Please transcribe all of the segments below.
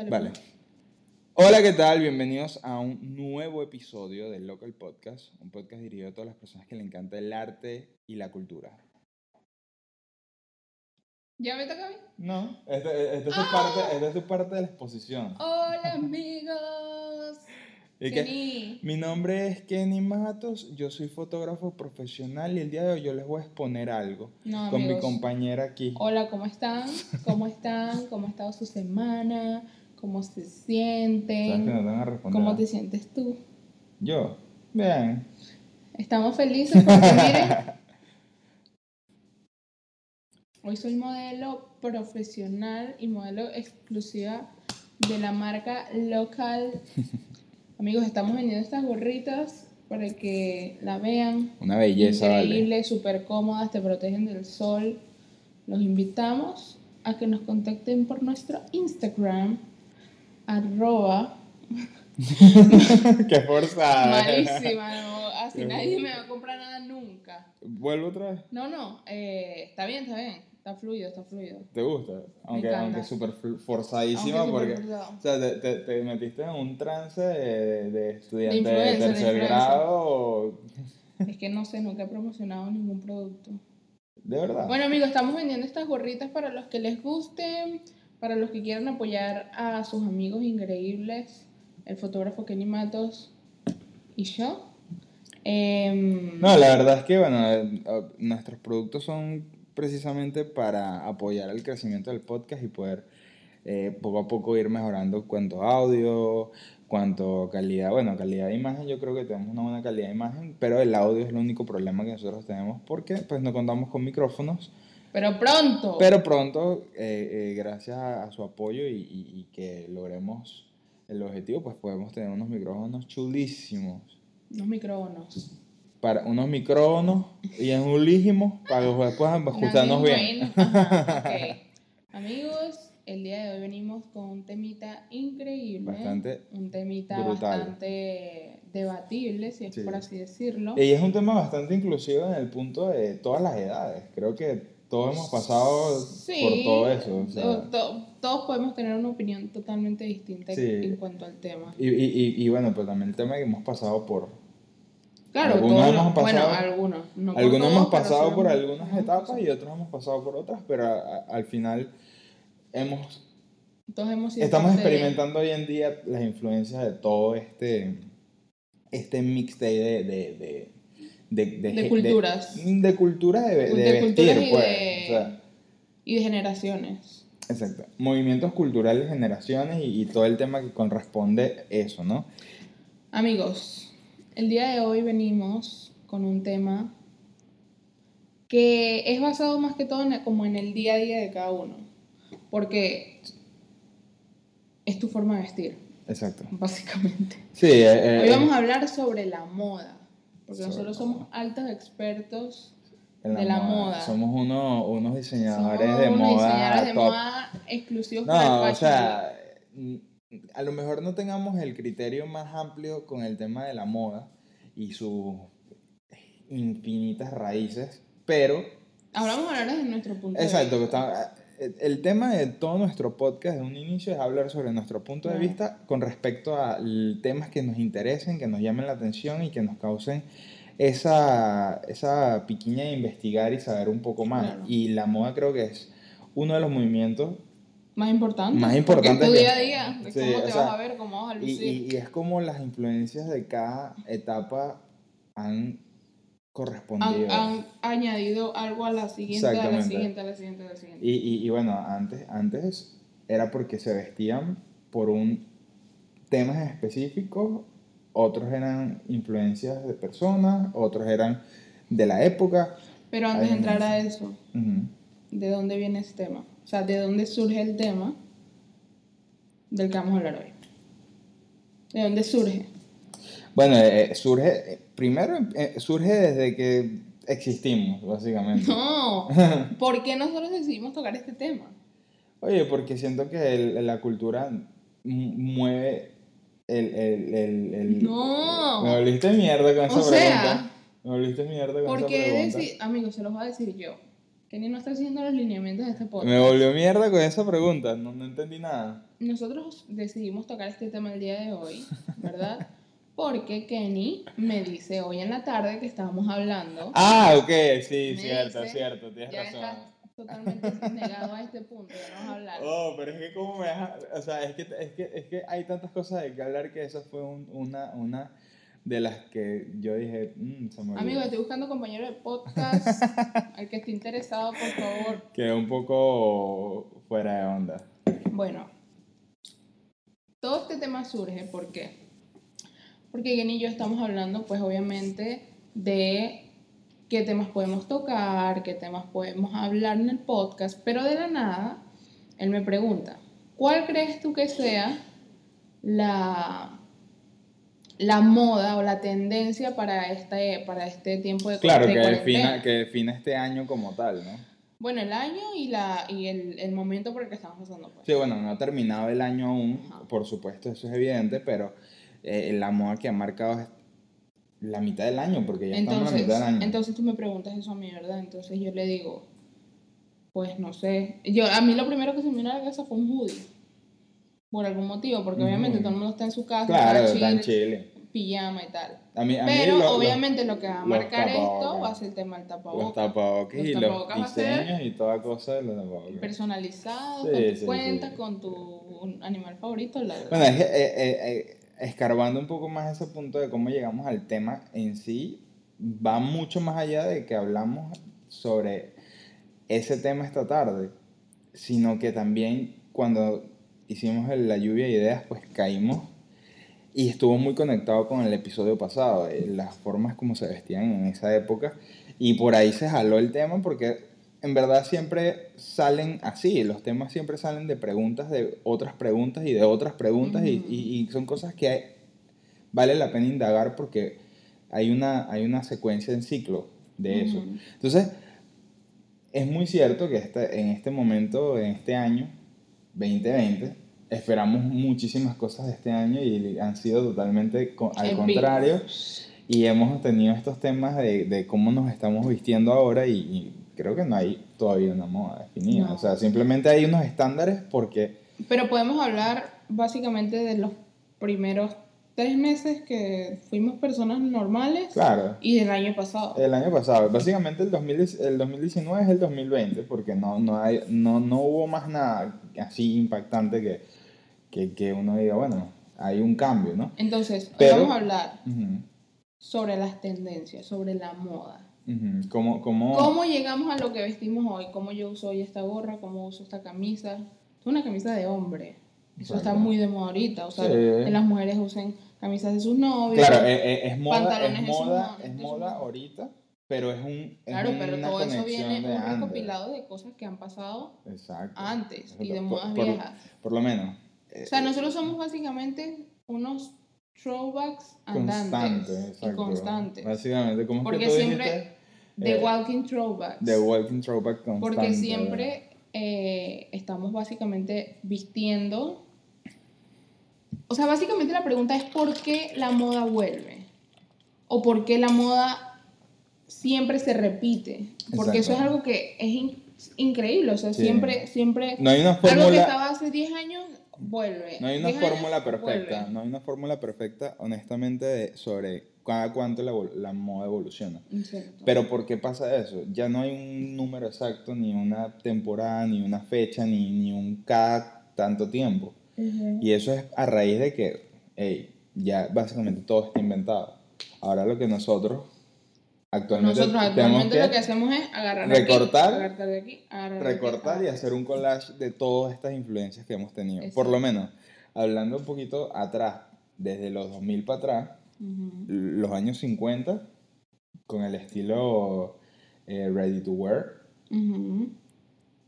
Dale, Vale. pues. Hola, ¿qué tal? Bienvenidos a un nuevo episodio del Local Podcast, un podcast dirigido a todas las personas que le encanta el arte y la cultura. ¿Ya me toca a mí? No, esta, esta es, tu Ah. parte, esta es tu parte de la exposición. Hola, amigos. Y que, mi nombre es Kenny Matos, yo soy fotógrafo profesional y el día de hoy yo les voy a exponer algo No, con mi compañera aquí. Hola, ¿cómo están? ¿Cómo están? ¿Cómo ha estado su semana? ¿Cómo se ¿Sabes sienten? que no te van a responder? ¿Cómo te sientes tú? Yo, bien. Estamos felices porque miren, hoy soy modelo profesional y modelo exclusiva de la marca local. Amigos, estamos vendiendo estas gorritas para que la vean. Una belleza, vale. Increíble, súper cómodas, te protegen del sol. Los invitamos a que nos contacten por nuestro Instagram, arroba Qué forzada. Malísima, no, así Qué nadie bueno. me va a comprar nada nunca. ¿Vuelvo otra vez? No, no, eh, está bien, está bien, está fluido, está fluido. ¿Te gusta? Aunque, aunque súper forzadísima Aunque porque... forzado. O sea, te, te, te metiste en un trance de, de estudiante de, de tercer grado. o- Es que no sé, nunca he promocionado ningún producto. De verdad. Bueno, amigos, estamos vendiendo estas gorritas para los que les gusten, para los que quieran apoyar a sus amigos increíbles, el fotógrafo Kenny Matos y yo. Em, No, la verdad es que, bueno, eh, nuestros productos son precisamente para apoyar el crecimiento del podcast y poder eh, poco a poco ir mejorando cuanto audio, cuanto calidad. Bueno, calidad de imagen, yo creo que tenemos una buena calidad de imagen, pero el audio es el único problema que nosotros tenemos porque pues no contamos con micrófonos. Pero pronto. Pero pronto, eh, eh, gracias a, a su apoyo y, y- y que logremos el objetivo, pues podemos tener unos micrófonos chulísimos. Unos micrófonos. Para unos micrófonos y en un lígimo para que puedan escucharnos bien. Ajá, ok. Amigos, el día de hoy venimos con un temita increíble. Bastante Un temita brutal. bastante debatible, si es Sí. por así decirlo. Y es un tema bastante inclusivo en el punto de todas las edades. Creo que todos hemos pasado Sí, por todo eso. o sea, to- to- todos podemos tener una opinión totalmente distinta Sí. en cuanto al tema. y, y, y, y bueno, pues también el tema que hemos pasado por... Claro, Algunos todos hemos los- bueno, pasado- algunos. no algunos todos, hemos pasado por algunas etapas pasado. y otros hemos pasado por otras, pero a- a- al final hemos Todos hemos sido Estamos de- experimentando hoy en día las influencias de todo este, este mixtape de, de, de, de, De de- culturas. De, culturas de, de de vestir, culturas y pues. de- O sea, y de generaciones. exacto. Movimientos culturales, generaciones y, y todo el tema que corresponde eso, ¿no? Amigos, el día de hoy venimos con un tema que es basado más que todo en, como en el día a día de cada uno, porque es tu forma de vestir, Exacto. básicamente. Sí, eh, eh, Hoy vamos a hablar sobre la moda, porque Sobre nosotros somos altos expertos en de la moda. Somos uno, unos diseñadores somos de unos moda. diseñadores de top. moda exclusivos para No, el o sea, mm, a lo mejor no tengamos el criterio más amplio con el tema de la moda y sus infinitas raíces, pero. Ahora vamos a hablar desde nuestro punto de exacto, que vista. El- tema de todo nuestro podcast de un inicio es hablar sobre nuestro punto de vista con respecto a temas que nos interesen, que nos llamen la atención y que nos causen esa, esa piquiña de investigar y saber un poco más. Claro. Y la moda creo que es uno de los movimientos Más importante. Más importante tu día a día, de Sí, cómo te sea, vas a ver, cómo vas a Y, lucir. y- y es como las influencias de cada etapa han correspondido. han, han añadido algo a la siguiente, a la siguiente, a la siguiente, a la siguiente. Y, y- y bueno, antes, antes era porque se vestían por un temas específicos, otros eran influencias de personas, otros eran de la época. Pero antes de entrar a eso. ¿de dónde viene ese tema? O sea, ¿de dónde surge el tema del que vamos a hablar hoy? ¿De dónde surge? Bueno, eh, surge, primero eh, surge desde que existimos, básicamente. No, ¿por qué nosotros decidimos tocar este tema? Oye, porque siento que el- la cultura mueve el... el, el, el- No. Me volviste mierda con esa O sea, pregunta. Me volviste mierda con ¿Por esa pregunta. decir, amigos, se los voy a decir yo. Kenny no está haciendo los lineamientos de este podcast. Me volvió mierda con esa pregunta, no, no entendí nada. Nosotros decidimos tocar este tema el día de hoy, ¿verdad? Porque Kenny me dice hoy en la tarde que estábamos hablando. Ah, ok, sí, cierto, dice, cierto, tienes ya razón. estás totalmente negado a este punto, ya no vamos a hablar. Oh, pero es que como me deja, o sea, es que, es que, es que hay tantas cosas de que hablar que esa fue un- una, una de las que yo dije, "Mm, se me olvidó". Amigo, estoy buscando compañero de podcast. Al que esté interesado, por favor. Quedó un poco fuera de onda. Bueno, todo este tema surge ¿por qué? Porque Kenny y yo estamos hablando, pues obviamente, de qué temas podemos tocar, qué temas podemos hablar en el podcast, pero de la nada, él me pregunta, ¿cuál crees tú que sea la, la moda o la tendencia para este, para este tiempo de Claro, de que defina, que defina este año como tal, ¿no? Bueno, el año y, la, y el, el momento por el que estamos pasando. Pues. Sí, bueno, no ha terminado el año aún, Ajá. por supuesto, eso es evidente, pero eh, la moda que ha marcado es la mitad del año, porque ya estamos en la Entonces, mitad del año. entonces tú me preguntas eso a mí, ¿verdad? Entonces yo le digo, pues no sé. Yo, a mí lo primero que se me vino a la cabeza fue un hoodie. Por algún motivo, porque obviamente todo el mundo está en su casa, claro, está en Chile. pijama y tal. A mí, a Pero lo- obviamente lo que va a marcar esto va a ser el tema del los tapabocas. Los y tapabocas a los diseños y toda cosa de los tapabocas. Personalizado, Sí, con tu sí, cuenta, sí. con tu animal favorito. La, Bueno, es eh, eh, eh, escarbando un poco más ese punto de cómo llegamos al tema en sí, va mucho más allá de que hablamos sobre ese tema esta tarde, sino que también cuando hicimos la lluvia de ideas, pues caímos y estuvo muy conectado con el episodio pasado, eh, las formas como se vestían en esa época, y por ahí se jaló el tema porque en verdad siempre salen así, los temas siempre salen de preguntas, de otras preguntas y de otras preguntas, y- y, y son cosas que hay- vale la pena indagar porque hay una, hay una secuencia en ciclo de eso. Entonces, es muy cierto que este, en este momento, en este año 2020, esperamos muchísimas cosas de este año y han sido totalmente co- al contrario. Y hemos tenido estos temas de, de cómo nos estamos vistiendo ahora y, y creo que no hay todavía una moda definida. No. O sea, simplemente hay unos estándares porque... Pero podemos hablar básicamente de los primeros tres meses que fuimos personas normales Claro, y del año pasado. el año pasado, básicamente el, 2010 el 2019 es el 2020 porque no, no, hay, no, no hubo más nada así impactante que, que, que uno diga, bueno, hay un cambio, ¿no? Entonces, hoy Pero- vamos a hablar Ujú, sobre las tendencias, sobre la moda. ¿Cómo, cómo, ¿Cómo llegamos a lo que vestimos hoy? ¿Cómo yo uso hoy esta gorra? ¿Cómo uso esta camisa? Es una camisa de hombre. Eso está Exacto. muy de moda ahorita. O sea, Sí. que las mujeres usen camisas de sus novios. Claro, eh, eh, es, moda, pantalones es moda, es moda ahorita, pero es un es Claro, pero una todo eso viene de un recopilado de cosas que han pasado Exacto. antes y de Por- modas por- viejas. Por lo menos. eh, O sea, nosotros somos básicamente unos throwbacks andantes y exacto. constantes. Básicamente, ¿cómo es Porque que tú siempre dijiste? The Eh, walking throwbacks. The Walking Throwback constante. Porque siempre eh, estamos básicamente vistiendo. O sea, básicamente la pregunta es por qué la moda vuelve. O por qué la moda siempre se repite. Porque eso es algo que es in- increíble. O sea, Sí. siempre, siempre. No hay una Algo que fórmula, estaba hace 10 años vuelve. no hay una 10 años, fórmula perfecta, vuelve. no hay una fórmula perfecta, honestamente, de- sobre cada cuánto la, la moda evoluciona. Exacto. Pero ¿por qué pasa eso? Ya no hay un número exacto, ni una temporada, ni una fecha, ni, ni un cada tanto tiempo. Ujú. Y eso es a raíz de que, hey, ya básicamente todo está inventado. Ahora lo que nosotros actualmente Nosotros actualmente que, lo que hacemos es agarrar de aquí, recortar, agarrar de aquí, agarrar de aquí, recortar y hacer un collage de todas estas influencias que hemos tenido. Exacto. Por lo menos, hablando un poquito atrás, desde los 2000 para atrás, Los años 50, con el estilo eh, ready to wear, Ujú.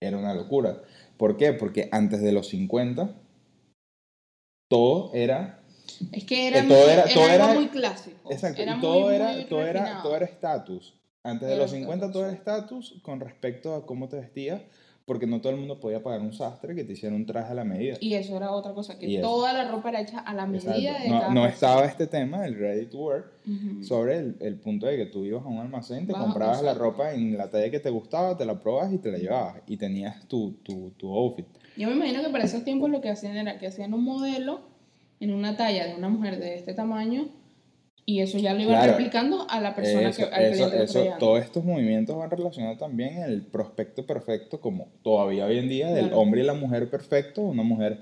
era una locura. ¿Por qué? Porque antes de los 50, todo era Es que era, Que todo muy, era- era todo algo era- muy clásico. Exacto, Era todo muy, era, muy todo era, todo era estatus. Antes de Era los 50 estatus, todo era estatus con respecto a cómo te vestías, porque no todo el mundo podía pagar un sastre que te hiciera un traje a la medida. Y eso era otra cosa, que Y eso. toda la ropa era hecha a la medida Exacto. de No, cada no estaba este tema, el ready to wear, sobre el, el punto de que tú ibas a un almacén, te Baja, comprabas la ropa en la talla que te gustaba, te la probabas y te la llevabas. Y tenías tu, tu, tu outfit. Yo me imagino que para esos tiempos lo que hacían era que hacían un modelo en una talla de una mujer de este tamaño y eso ya lo iban Claro. replicando a la persona Eso, que al eso, que eso, todos estos movimientos van relacionados también en el prospecto perfecto, como todavía hoy en día, del Claro. hombre y la mujer perfecto, una mujer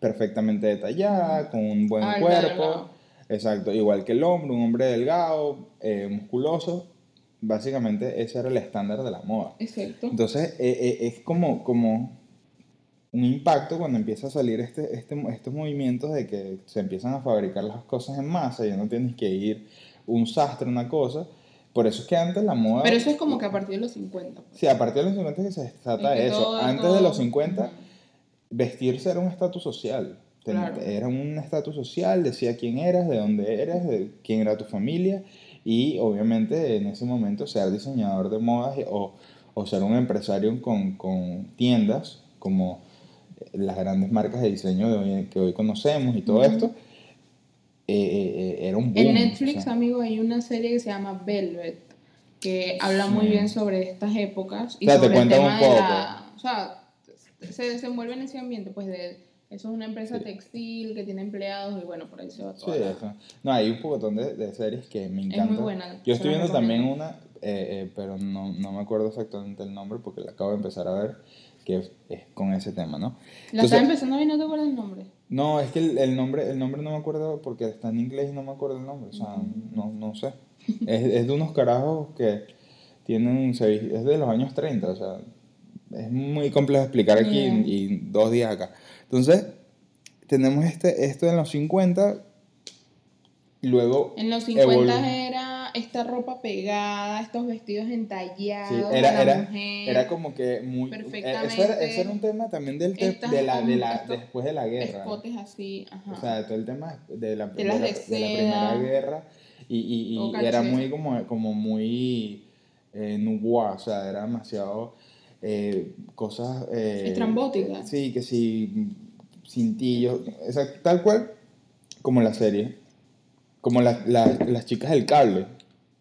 perfectamente detallada, con un buen cuerpo. delgado. Exacto, igual que el hombre, un hombre delgado, eh, musculoso. Básicamente ese era el estándar de la moda. Exacto. Entonces eh, eh, es como, como un impacto cuando empieza a salir este, este, estos movimientos de que se empiezan a fabricar las cosas en masa, ya no tienes que ir un sastre, una cosa. Por eso es que antes la moda... Pero eso es como que a partir de los 50. pues. Sí, a partir de los 50 que se trata Es que de eso. todo- Antes todo- de los 50, Ujú. vestirse era un estatus social. Claro. Era un estatus social, decía quién eras, de dónde eras, de quién era tu familia y obviamente en ese momento ser diseñador de modas o, o ser un empresario con, con tiendas como las grandes marcas de diseño de hoy, que hoy conocemos y todo Ujú. esto, eh, eh, eh, era un boom. En Netflix, o sea, amigo, hay una serie que se llama Velvet que habla muy Sí. bien sobre estas épocas y O sea, te sobre el cuentan tema un de poco. la... O sea, se desenvuelve en ese ambiente, pues de... Eso es una empresa Sí. textil que tiene empleados y bueno, por ahí se va Sí, toda la- eso. No, hay un pocotón de, de series que me Es encantan. muy buena. Yo estoy viendo también una, eh, eh, pero no, no me acuerdo exactamente el nombre porque la acabo de empezar a ver, que es, es con ese tema, ¿no? La estaba empezando y no te acuerdas el nombre. No, es que el, el nombre el nombre no me acuerdo porque está en inglés y no me acuerdo el nombre, o sea, no, no sé. Es, es de unos carajos que tienen, es de los años 30, o sea, es muy complejo explicar aquí Yeah. y, y dos días acá. Entonces, tenemos este, esto en los 50, y luego En los 50 evolu- era esta ropa pegada, estos vestidos entallados. Sí, era, la era, mujer. era como que muy... eh, Perfectamente. Eso era, eso era un tema también del te- Estas de la, de la, después de la guerra. escotes así, ajá. O sea, todo el tema de la, De las la, de de la. Primera Guerra. Y, y, y era muy como, como muy eh, nouveau, o sea, era demasiado eh, cosas... eh, Estrambóticas. Sí, que sí, cintillos, o sea, tal cual como la serie. Como la- la- las chicas del cable.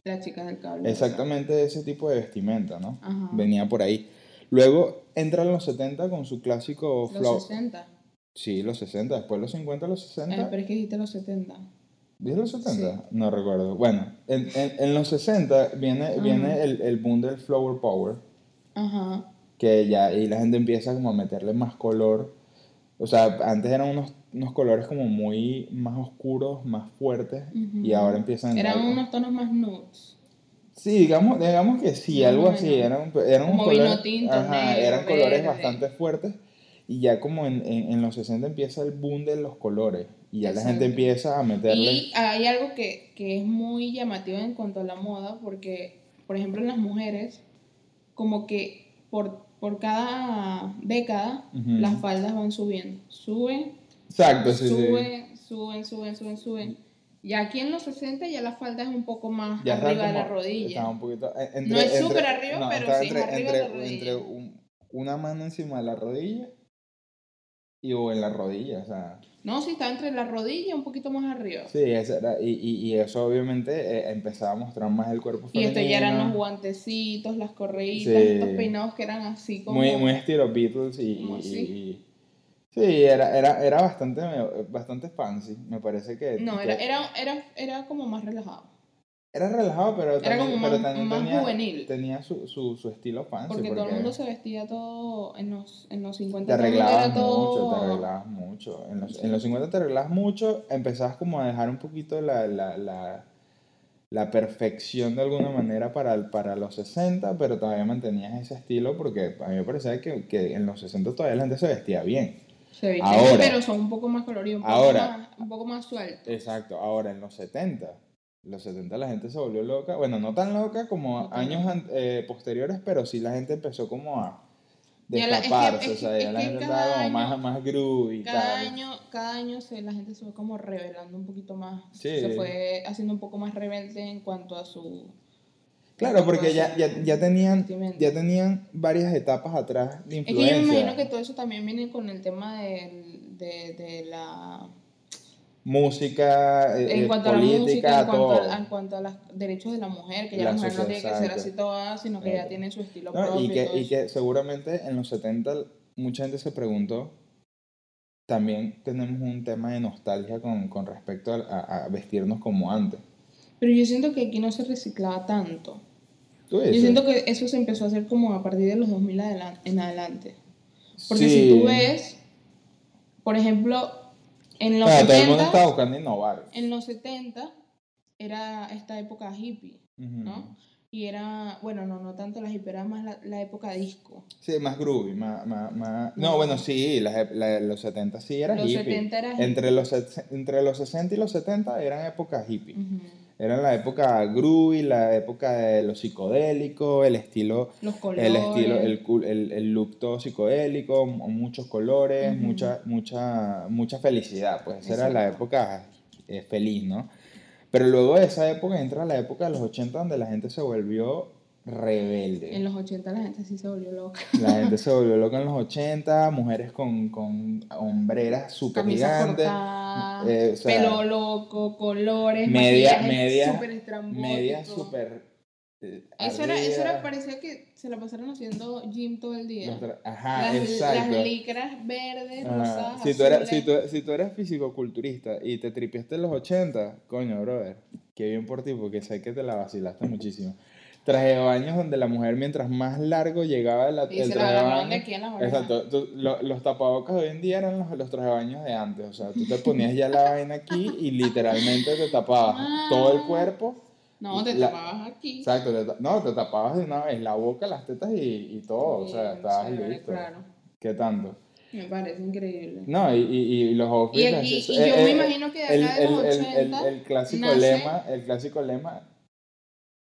Las chicas del cable. Exactamente ese tipo de vestimenta, ¿no? Ajá. Venía por ahí. Luego entran los 70 con su clásico Los flow. 60. Sí, los 60, después los 50, los 60. Eh, pero es que dijiste los 70. ¿Dije los 70? No recuerdo. Bueno, en, en, en los 60 viene, Ajá. viene el, el boom del flower power, Ajá. que ya y la gente empieza como a meterle más color. O sea, antes eran unos, unos colores como muy más oscuros, más fuertes, y Ujú. ahora empiezan a Eran entrar- unos tonos más nudes. Sí, digamos, digamos que sí, Más algo o así. menos. Eran, eran unos Como vino colores, tinto, ajá, negro, eran colores verde. bastante fuertes. Y ya como en, en, en los 60 empieza el boom de los colores. Y ya la gente Exacto. empieza a meterle. Y hay algo que, que es muy llamativo en cuanto a la moda, porque, por ejemplo, en las mujeres, como que por, por cada década, Ujú. las faldas van subiendo. Suben, Exacto, sí, sí. suben, suben, suben, suben, suben. Y aquí en los 60 ya la falda es un poco más Ya está arriba de la rodilla. Estaba un poquito. eh, Entre, No es entre- súper arriba, no, pero sí entre, arriba de la entre- rodilla. entre un- una mano encima de la rodilla y o en la rodilla, o sea. No, sí, está entre la rodilla y un poquito más arriba. Sí, esa era, y, y, y eso obviamente eh, empezaba a mostrar más el cuerpo Y femenino. esto ya eran los guantecitos, las correitas, Sí. estos peinados que eran así como... Muy, muy estilo Beatles y, y- y- y- sí, era, era, era bastante, bastante fancy, me parece que... No, que- era, era, era como más relajado. Era relajado, pero era también, como pero más- también más tenía, juvenil. tenía su, su, su estilo fancy. Porque, todo el mundo se vestía todo en los, en los 50. Te arreglabas era todo- mucho, te arreglabas mucho. En los, en los 50 te arreglabas mucho, empezabas como a dejar un poquito la, la, la, la perfección de alguna manera para, para los 60, pero todavía mantenías ese estilo porque a mí me parecía que, que en los 60 todavía la gente se vestía bien. Se Ahora. pero son un poco más coloridos, un poco, Ahora. más, un poco más sueltos. Exacto, ahora en los 70, los 70 la gente se volvió loca, bueno, no tan loca como años eh, posteriores, pero sí la gente empezó como a es que- destaparse, es o sea, ya la gente estaba como más, más groovy Cada tal. año, cada año se, la gente se fue como revelando un poquito más. Sí. Se fue haciendo un poco más rebelde en cuanto a su... Claro, porque ya, ya, ya, tenían, ya tenían varias etapas atrás de Es que influencia. yo me imagino que todo eso también viene con el tema del- de, de la... Música, eh, En eh, cuanto a la política, música, en cuanto todo. a, en cuanto a los derechos de la mujer, que ya La la mujer no tiene que ser exacto. así toda, sino que ya Exacto. tiene su estilo No, propio. y, que, y que seguramente en los 70 mucha gente se preguntó, también tenemos un tema de nostalgia con, con respecto a, a- vestirnos como antes. Pero yo siento que aquí no se reciclaba tanto. ¿Tú Yo siento que eso se empezó a hacer como a partir de los 2000 adelan- en adelante. Porque Sí. si tú ves, por ejemplo, en los, Claro, todo el mundo 70, está buscando innovar. en los 70 era esta época hippie, Ujú. ¿no? Y era, bueno, no, no tanto la hippie, era más la, la época disco. Sí, más groovy, más... más, más- No, bueno, sí, las ep- la- los 70 sí era Los hippie. 70 era hippie. Entre los, entre los 60 y los 70 eran épocas hippie. Ujú. Era la época groovy, la época de lo psicodélico, el estilo Los colores. El estilo, el, el, el look todo psicodélico, mu- muchos colores, mucha, mucha, mucha felicidad, pues esa era la época eh, feliz, ¿no? Pero luego de esa época entra la época de los 80 donde la gente se volvió rebelde. En los 80 la gente sí se volvió loca. La gente se volvió loca en los 80, mujeres con, con hombreras súper gigantes, eh, o sea, pelo loco, colores, media, media, súper media súper... eh, Eso era, eso era, parecía que se la pasaron haciendo gym todo el día. Ajá, las, exacto. las licras verdes, Ah, rosadas, si, tú eras, si, tú, si tú eres fisicoculturista y te tripiaste en los 80, coño, brother, qué bien por ti, porque sé que te la vacilaste muchísimo. Traje de baños donde la mujer, mientras más largo llegaba la- Y el se la traje de agarraban de baño. aquí a las orejas. Exacto, tú- lo- los tapabocas de hoy en día eran los, los traje de baños de antes, o sea, tú te ponías ya la vaina aquí y literalmente te tapabas Ah. todo el cuerpo. No, te la- tapabas aquí. Exacto, te no, te tapabas de una vez la boca, las tetas y, y todo, o sea, estabas listo. Claro, ¿Qué tanto? me parece increíble. No, y, y, y los outfits. Y y yo me imagino que de el, acá de los el- el- 80 el, el clásico nace- lema, el clásico lema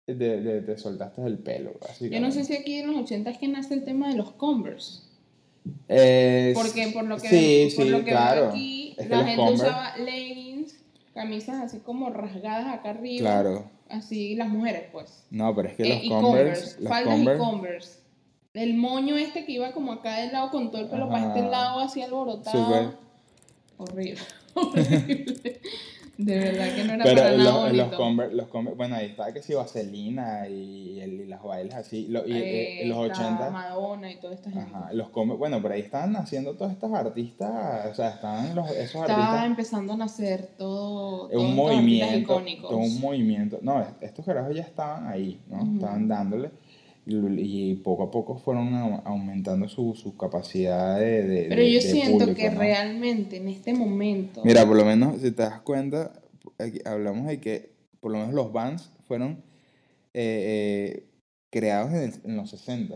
de, de te soltaste el pelo. Yo no sé si aquí en los 80 es que nace el tema de los Converse. Eh, Porque por lo que, sí, por sí, lo que claro. veo aquí, Es que la gente Converse- usaba leggings, camisas así como rasgadas acá arriba. Claro. Así las mujeres, pues. No, pero es que Eh, los Converse, los faldas Converse, y Converse. El moño este que iba como acá del lado con todo el pelo para este lado así alborotado. Súper. Horrible. Horrible. De verdad que no era pero para los, nada los bonito. Converse, los Converse, bueno, ahí estaba que si Vaselina y, el- y las bailes así, lo- y, Eh, eh, los está 80. Madonna y toda esta gente. Ajá, los Converse, bueno, por ahí estaban naciendo todas estas artistas, o sea, estaban los, esos Estaba artistas. empezando a nacer todo, Es todos un estos artistas movimiento, icónicos. todo un movimiento. No, es- estos carajos ya estaban ahí, ¿no? Ujú. Estaban dándole y, poco a poco fueron au- aumentando su, su capacidad de, de- Pero yo de siento público, que ¿no? realmente en este momento. Mira, por lo menos, si te das cuenta, aquí hablamos de que por lo menos los bands fueron eh, eh, creados en, el- en los 60.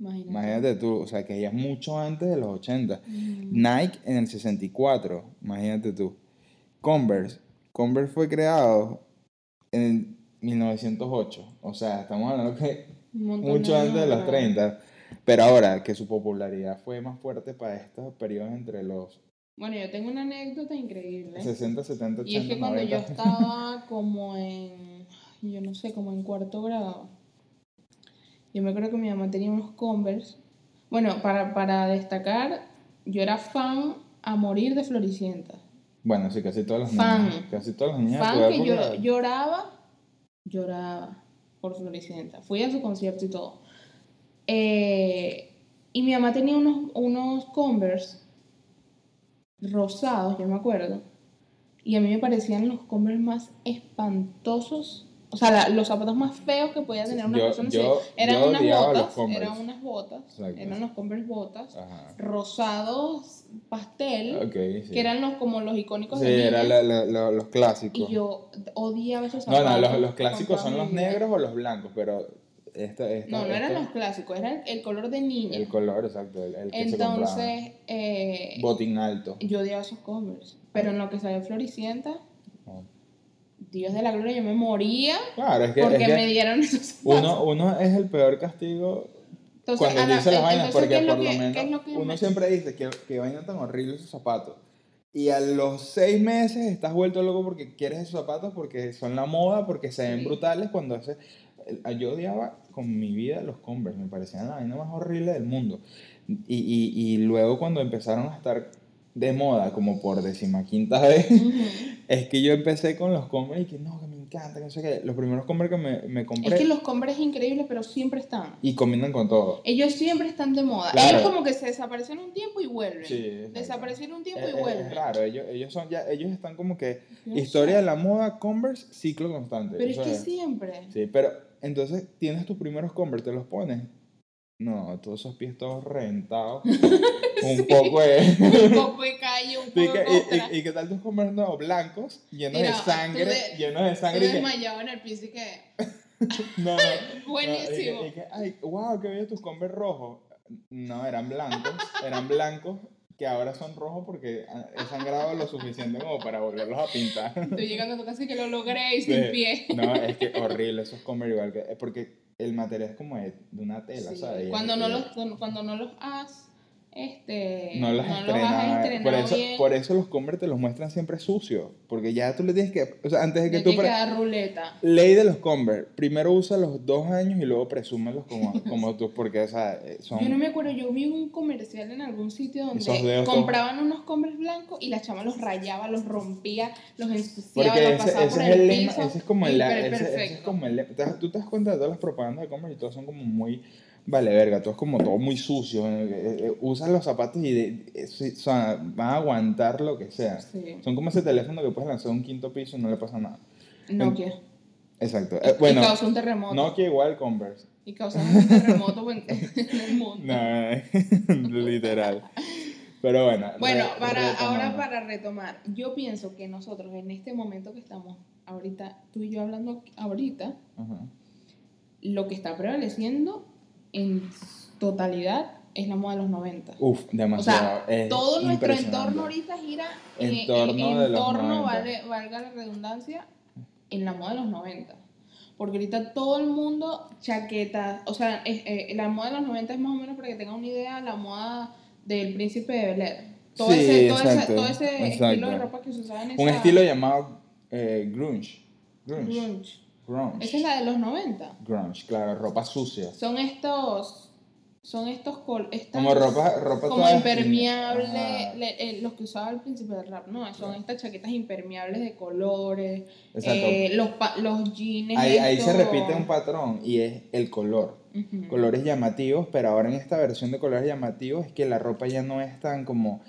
imagínate. Imagínate tú, o sea, que ya mucho antes de los 80. Ujú. Nike en el 64, imagínate tú. Converse, Converse fue creado en 1908, o sea, estamos hablando que mucho antes de los atrás. 30, pero ahora que su popularidad fue más fuerte para estos periodos entre los Bueno, yo tengo una anécdota increíble. 60, 70, 80, Y es que cuando yo 90. estaba como en, yo no sé, como en cuarto grado, yo me acuerdo que mi mamá tenía unos Converse. Bueno, para, para destacar, yo era fan a morir de Floricienta. Bueno, sí, casi todas las Fan. niñas, casi todas las niñas de tu Fan que yo lloraba, lloraba por Floricienta. Fui a su concierto y todo. Eh, y mi mamá tenía unos, unos rosados, yo me acuerdo. Y a mí me parecían los Converse más espantosos. O sea, la- los zapatos más feos que podía tener una Yo- persona. yo- eran yo unas los botas, eran unas botas, Exacto. eran los Converse botas, Ajá. rosados pastel, Ok, sí. que eran los como los icónicos Sí, de eran la- la- los clásicos. Y yo odiaba esos No, zapatos. no, los, los con clásicos son los negros o los blancos, pero esta, esta, No, no eran esta- los clásicos, era el, color de niña. el color, exacto, el, el que se. Entonces, eh, Botín alto. yo odiaba esos Converse. Pero en lo que salió Floricienta, No. Dios de la gloria, yo me moría Claro, es que, porque es que me dieron esos zapatos. uno, uno es el peor castigo Entonces, cuando la- dice las vainas, entonces, ¿qué porque por lo que- menos lo uno me- siempre dice que, que vaina tan horrible esos zapatos. Y a los seis meses estás vuelto loco porque quieres esos zapatos, porque son la moda, porque se ven Sí. brutales. Cuando hace, yo odiaba con mi vida los Converse, me parecían la vaina más horrible del mundo. Y, y, y luego cuando empezaron a estar de moda, como por decimaquinta vez, es que yo empecé con los Converse y que no, que me encanta, que no sé qué. Los primeros Converse que me, me compré Es que los Converse es increíble, pero siempre están. y combinan con todo. Ellos siempre están de moda. Claro. Ellos como que se desaparecen un tiempo y vuelven. Sí. Desaparecieron un tiempo Es, y es- vuelven. es raro, ellos, ellos, son ya, ellos están como que no historia sé. de la moda, Converse, ciclo constante. Pero es Eso que siempre. Sí, pero entonces tienes tus primeros Converse, te los pones. No, todos esos pies todos reventados. un poco de. Un poco de calle, un poco ¿Y, y, y, qué tal tus Converse nuevos? Blancos, llenos Mira, de tú sangre. de- llenos de Tú sangre. que- desmayado en el piso y que... no, no, no, Buenísimo. y que- que, ay, wow, qué bello tus Converse rojos. No, eran blancos. Eran blancos que ahora son rojos porque he sangrado lo suficiente como para volverlos a pintar. Estoy llegando a tu casa y que lo logré y Sí. sin pie. No, es que horrible esos Converse igual que... Porque el material es como de, una tela, Sí, ¿sabes? Cuando no los, cuando no los has, este, No los has estrenaba. estrenado Por eso, bien, por eso los Converse te los muestran siempre sucios. Porque ya tú le tienes que... O sea, antes de que tú... pre- ruleta. Ley de los Converse. Primero usa los dos años y luego presúmelos como, como tú. Porque, o sea, eh, son... Yo no me acuerdo, yo vi un comercial en algún sitio donde compraban unos Converse blancos y la chama los rayaba, los rompía, los ensuciaba, Porque los ese, pasaba ese por es el, el lema, piso. ese es como el, ese- es como el Tú te das cuenta de todas las propagandas de Converse y todas son como muy, vale verga, todo es como todo muy sucio. eh, eh, eh, usas los zapatos y de- sí, o sea, van a aguantar lo que sea. Sí. Son como ese teléfono que puedes lanzar a un quinto piso y no le pasa nada. Nokia. Exacto. Eh, bueno, y causó un terremoto. Nokia igual Converse. Y causó un terremoto en, en el mundo. No, literal. Pero bueno. Bueno, re- para, ahora para retomar, yo pienso que nosotros en este momento que estamos ahorita, tú y yo hablando ahorita, Ajá. lo que está prevaleciendo en totalidad es la moda de los 90. Uf, O demasiado. sea, es todo nuestro entorno ahorita gira en, En torno en- en torno, 90. vale- valga la redundancia, en la moda de los 90. Porque ahorita todo el mundo chaquetas, o sea, es- eh, la moda de los 90 es más o menos para que tengan una idea, la moda del príncipe de Bel Air. Todo Sí, ese, todo ese- exacto, todo ese estilo de exacto. ropa que se usaba en Un esa- estilo llamado eh, grunge. Grunge. grunge. Grunge. Esa es la de los 90. Grunge, claro, ropa sucia. Son estos, son estos, col- estas Como ropa, ropa como impermeable, le- eh, los que usaba el príncipe del rap, no, son estas chaquetas impermeables de colores, Exacto. eh, los, los jeans. ahí, ahí se repite un patrón y es el color. Colores llamativos, pero ahora en esta versión de colores llamativos es que la ropa ya no es tan como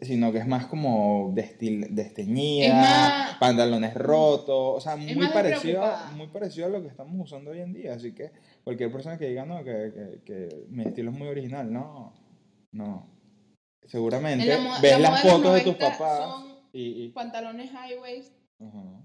sino que es más como destil- desteñida, Es más- pantalones rotos, o sea, muy parecido, a, muy parecido a lo que estamos usando hoy en día, así que cualquier persona que diga, no, que, que, que mi estilo es muy original, no, no, seguramente la ves la las de fotos de tus 90 papás son y... y- Pantalones high waist,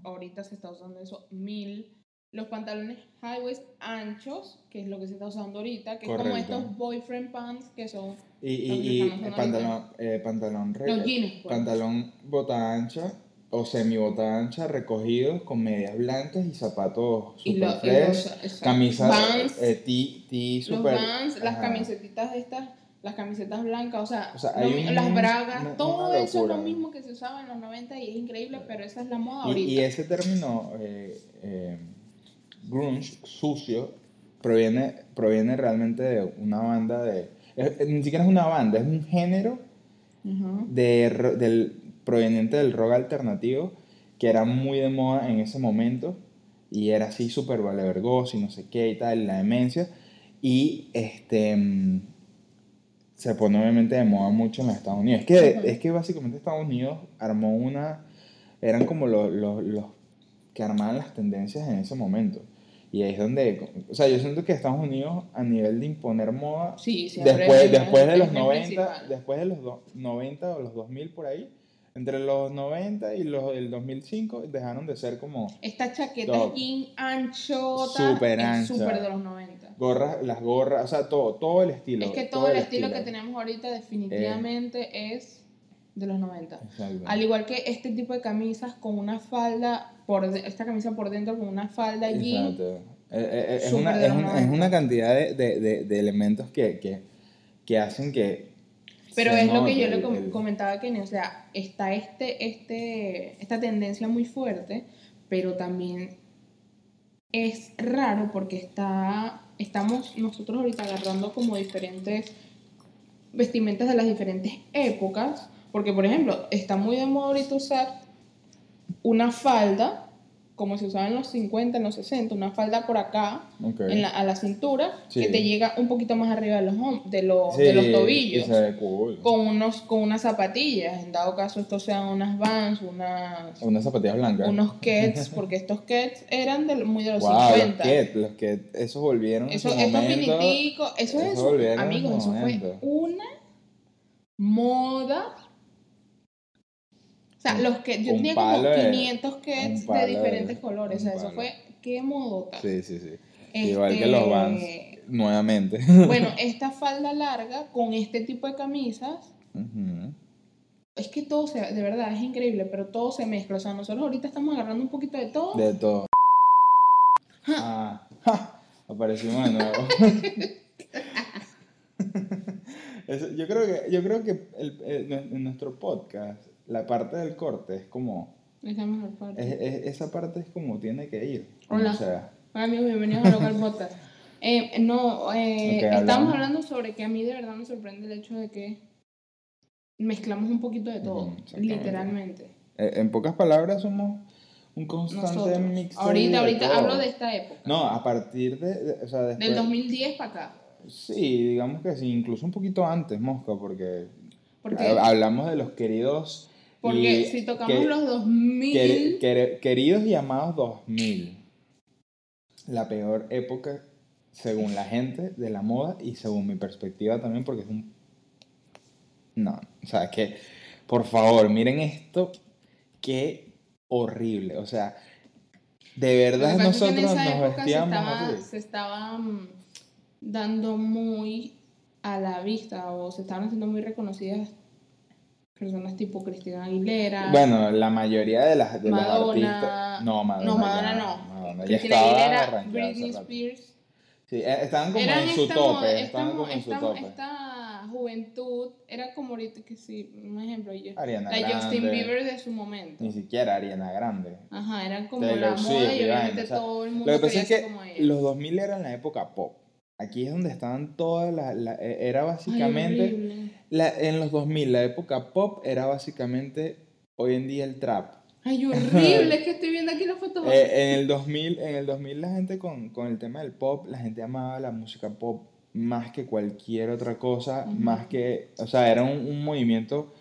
ahorita se está usando eso mil. Los pantalones high waist anchos, que es lo que se está usando ahorita, que es como Correcto. estos boyfriend pants que son Y, y, y pantalón, eh, pantalón, re- los jeans. pues. pantalón bota ancha o semi bota ancha recogidos con medias blancas y zapatos Y super lo- y fresh, los- exacto. camisas eh, tee los super Vans, las ajá. camisetitas estas, las camisetas blancas, o sea, O sea, lo un- las bragas, una- todo una eso es lo mismo que se usaba en los 90 y es increíble, pero esa es la moda Y, ahorita. y ese término eh, eh, grunge, sucio, proviene, proviene realmente de una banda de... es- ni siquiera es una banda, es un género de, del, proveniente del rock alternativo que era muy de moda en ese momento y era así súper valevergoso y no sé qué y tal, la demencia. Y este mm, se pone obviamente de moda mucho en los Estados Unidos. Es que, es que básicamente Estados Unidos armó una. Eran como los, los, los que armaban las tendencias en ese momento. Y ahí es donde. O sea, yo siento que Estados Unidos, a nivel de imponer moda, Sí, después, es el- después de el los eje 90, principal. después de los do- 90 o los 2000 por ahí, entre los 90 y los del 2005 dejaron de ser como Esta chaqueta Top. jean anchota Súper es ancha. súper de los 90. gorras, las gorras, o sea, todo, todo el estilo. Es que todo, el estilo, que tenemos ahorita definitivamente es de los 90. Exacto. Al igual que este tipo de camisas con una falda, por esta camisa por dentro con una falda jean. Exacto. Eh, eh, eh, es, una, es, una, es 90. una cantidad de, de, de, de elementos que, que, que hacen que Pero es lo que yo le com- comentaba a Kenny, o sea, está este, este, esta tendencia muy fuerte, pero también es raro porque está, estamos nosotros ahorita agarrando como diferentes vestimentas de las diferentes épocas, porque por ejemplo, está muy de moda ahorita usar una falda, como se usaba en los 50, en los 60, una falda por acá, Ok. en la- a la cintura, Sí. que te llega un poquito más arriba de los, de los, Sí, de los tobillos cool. con unos con unas zapatillas en dado caso estos sean unas Vans unas Unas zapatillas blancas. unos Keds porque estos Keds eran de, muy de los wow, los 50 Ket, los Ket, esos volvieron en eso, su estos momento. finiticos eso es eso en amigos eso fue una moda sea, los que yo tenía como palo de- 500 Keds un palo de diferentes colores, o sea, eso fue qué modota. Sí, sí, sí. Este, Igual que los Vans, nuevamente. Bueno, esta falda larga con este tipo de camisas Ujú. Es que todo se, de verdad, es increíble, pero todo se mezcla. O sea, nosotros ahorita estamos agarrando un poquito de todo. De todo. Ah, ja, aparecimos de nuevo. Eso, yo creo que, yo creo que el- el- en nuestro podcast, la parte del corte es como, Es la mejor parte. es- es- esa parte es como tiene que ir. Hola. sea. Hola amigos, bienvenidos a Local Podcast. Eh, no, eh, estamos hablando sobre que a mí de verdad me sorprende el hecho de que mezclamos un poquito de todo, exactamente. literalmente. Eh, En pocas palabras somos un constante mix. Ahorita, ahorita hablo de esta época. No, a partir de, de- o sea, después, Del 2010 para acá. Sí, digamos que sí, incluso un poquito antes, Mosca, porque Porque, ha- hablamos de los queridos. Porque y si tocamos que- los 2000, quer- quer- queridos y amados 2000. La peor época, según la gente, de la moda y según mi perspectiva también, porque es un. No, o sea, que. Por favor, miren esto. Qué horrible. O sea, de verdad en nosotros esa nos época se vestíamos estaba, así. se estaba mm, dando muy a la vista o se estaban haciendo muy reconocidas personas tipo Cristina Aguilera. Bueno, la mayoría de las de los Madonna. artistas. No, Madonna. no, Madonna no. Madonna ya estaba Aguilera, Britney. Spears. Sí, eh, estaban como Eran en su esta, tope. estaban mo- como en su esta- tope. esta juventud era como ahorita que sí, un ejemplo, yo, Ariana la Justin Grande. Bieber de su momento. Ni siquiera Ariana Grande. Ajá, eran como Taylor la Swift moda y y obviamente o sea, todo el mundo Lo que pasa es que los 2000 eran la época pop. Aquí es donde estaban todas las... la- eh, era Ay, básicamente... horrible. La, en los 2000 la época pop era básicamente hoy en día el trap. Ay, horrible, es que estoy viendo aquí la foto. Eh, en, el 2000, en el 2000 la gente con, con el tema del pop, la gente amaba la música pop más que cualquier otra cosa, Ujú. más que, o sea, era un, un movimiento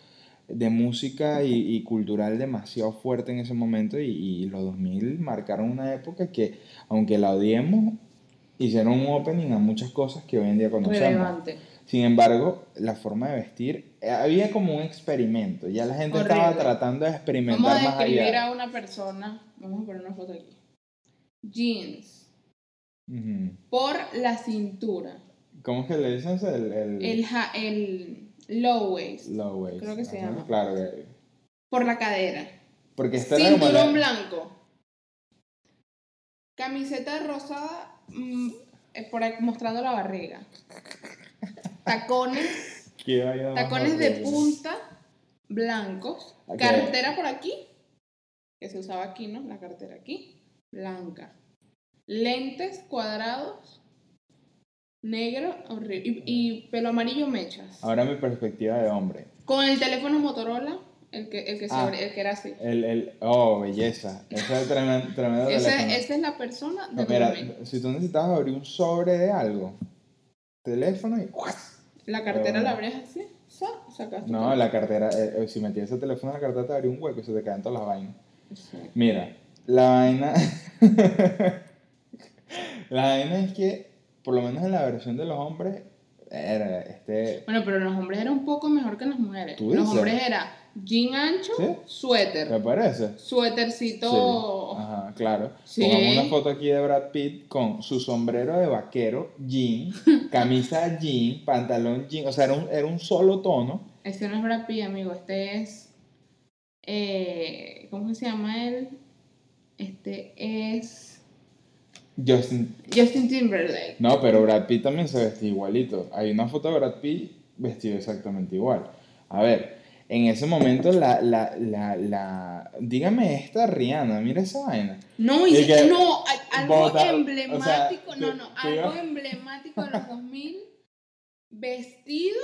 de música y, y cultural demasiado fuerte en ese momento y, y los 2000 marcaron una época que, aunque la odiemos, hicieron un opening a muchas cosas que hoy en día conocemos. relevante. Sin embargo, la forma de vestir, eh, había como un experimento, ya la gente estaba tratando de experimentar Vamos a más describir allá. a una persona. Vamos a poner una foto aquí. Jeans. Por la cintura. ¿Cómo es que le dicen? El, el, El, ja- el low waist. low waist. creo que se Ajá, llama. Claro, que- Por la cadera. porque esta era como Cinturón la- blanco. Camiseta rosada mm, eh, por mostrando la barriga. Tacones. ¿Qué vaina más Tacones de punta blancos. Ok. Cartera por aquí. Que se usaba aquí, ¿no? La cartera aquí. Blanca. Lentes cuadrados. Negro, horrible. Y, y pelo amarillo mechas. Ahora mi perspectiva de hombre. Con el teléfono Motorola. El que, el que, se Ah. el que era así. El, el, oh, belleza. Ese es tremendo, esa es la persona de No, mira, 2000. si tú necesitabas abrir un sobre de algo, teléfono y... La cartera la abrías así, sa, sacaste. No, la cartera, eh, si metías ese teléfono en la cartera te abría un hueco y se te caen todas las vainas. Sí. Mira, la vaina. la vaina es que, por lo menos en la versión de los hombres, era este. Bueno, pero los hombres eran un poco mejor que las mujeres. ¿Tú Los dices? hombres era jean ancho, ¿Sí? suéter, ¿Te parece? suétercito. Sí. Ajá, claro. Sí. Pongamos una foto aquí de Brad Pitt con su sombrero de vaquero, jean, camisa jean, pantalón jean. O sea, era un, era un solo tono. Este no es Brad Pitt, amigo. Este es. eh, ¿Cómo se llama él? Este es. Justin. Justin Timberlake. No, pero Brad Pitt también se vestía igualito. Hay una foto de Brad Pitt vestido exactamente igual. A ver, en ese momento la, la, la, la dígame esta Rihanna, mira esa vaina. No, y, Y que no, algo bota- o sea, emblemático, no, no, algo emblemático de los 2000, vestido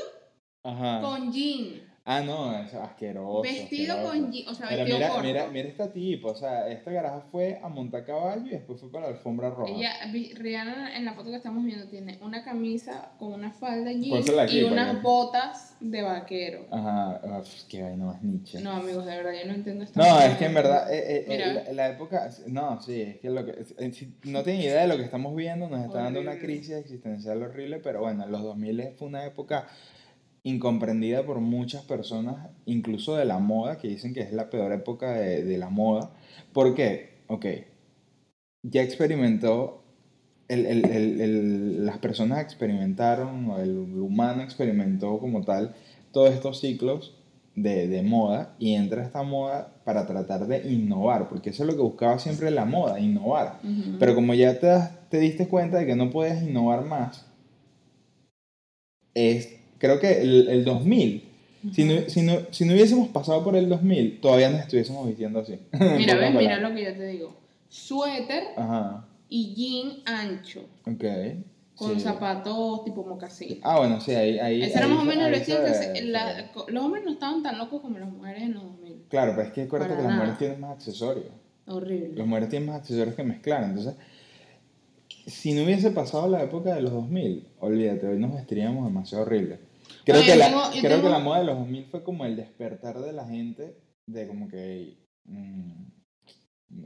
Ajá. con jean, Ah, no, es asqueroso. vestido asqueroso. con o sea, Pero vestido mira, corto. mira, mira esta tipo, o sea, esta garaja fue a montar caballo y después fue para la alfombra roja. Ella, Rihanna en la foto que estamos viendo tiene una camisa con una falda jean Pónsela aquí, y unas botas de vaquero. Ajá, ah, pf, qué vaina más niche. No, amigos, de verdad, yo no entiendo esta No, es que en verdad, eh, eh, eh, la, la época, no, sí, es que lo que, eh, si no tienen idea de lo que estamos viendo, nos está dando una Horrible. crisis existencial horrible, pero bueno, los 2000 fue una época incomprendida por muchas personas, incluso de la moda, que dicen que es la peor época de, de la moda. ¿Por qué? Ok, ya experimentó, el, el- el- el- las personas experimentaron, o el humano experimentó como tal, todos estos ciclos de, de moda y entra esta moda para tratar de innovar, porque eso es lo que buscaba siempre la moda, innovar. Pero como ya te, te diste cuenta de que no puedes innovar más, es, creo que el, el 2000, si, no, si, no, si no hubiésemos pasado por el 2000, todavía nos estuviésemos vistiendo así. Mira, ves, mira lo que yo te digo. Suéter Ajá, y jean ancho, ok. con sí. zapatos tipo mocasín. Ah, bueno, sí, ahí... ahí Ese era más o menos el vestido que se- la- los hombres no estaban tan locos como las mujeres en los 2000. Claro, pero es que acuérdate Para que las nada. mujeres tienen más accesorios. Horrible. Las mujeres tienen más accesorios que mezclar. Entonces, si no hubiese pasado la época de los 2000, olvídate, hoy nos vestiríamos demasiado horrible. Creo, Oye, que, la, tengo- creo tengo- que la moda de los 2000 fue como el despertar de la gente de como que mm,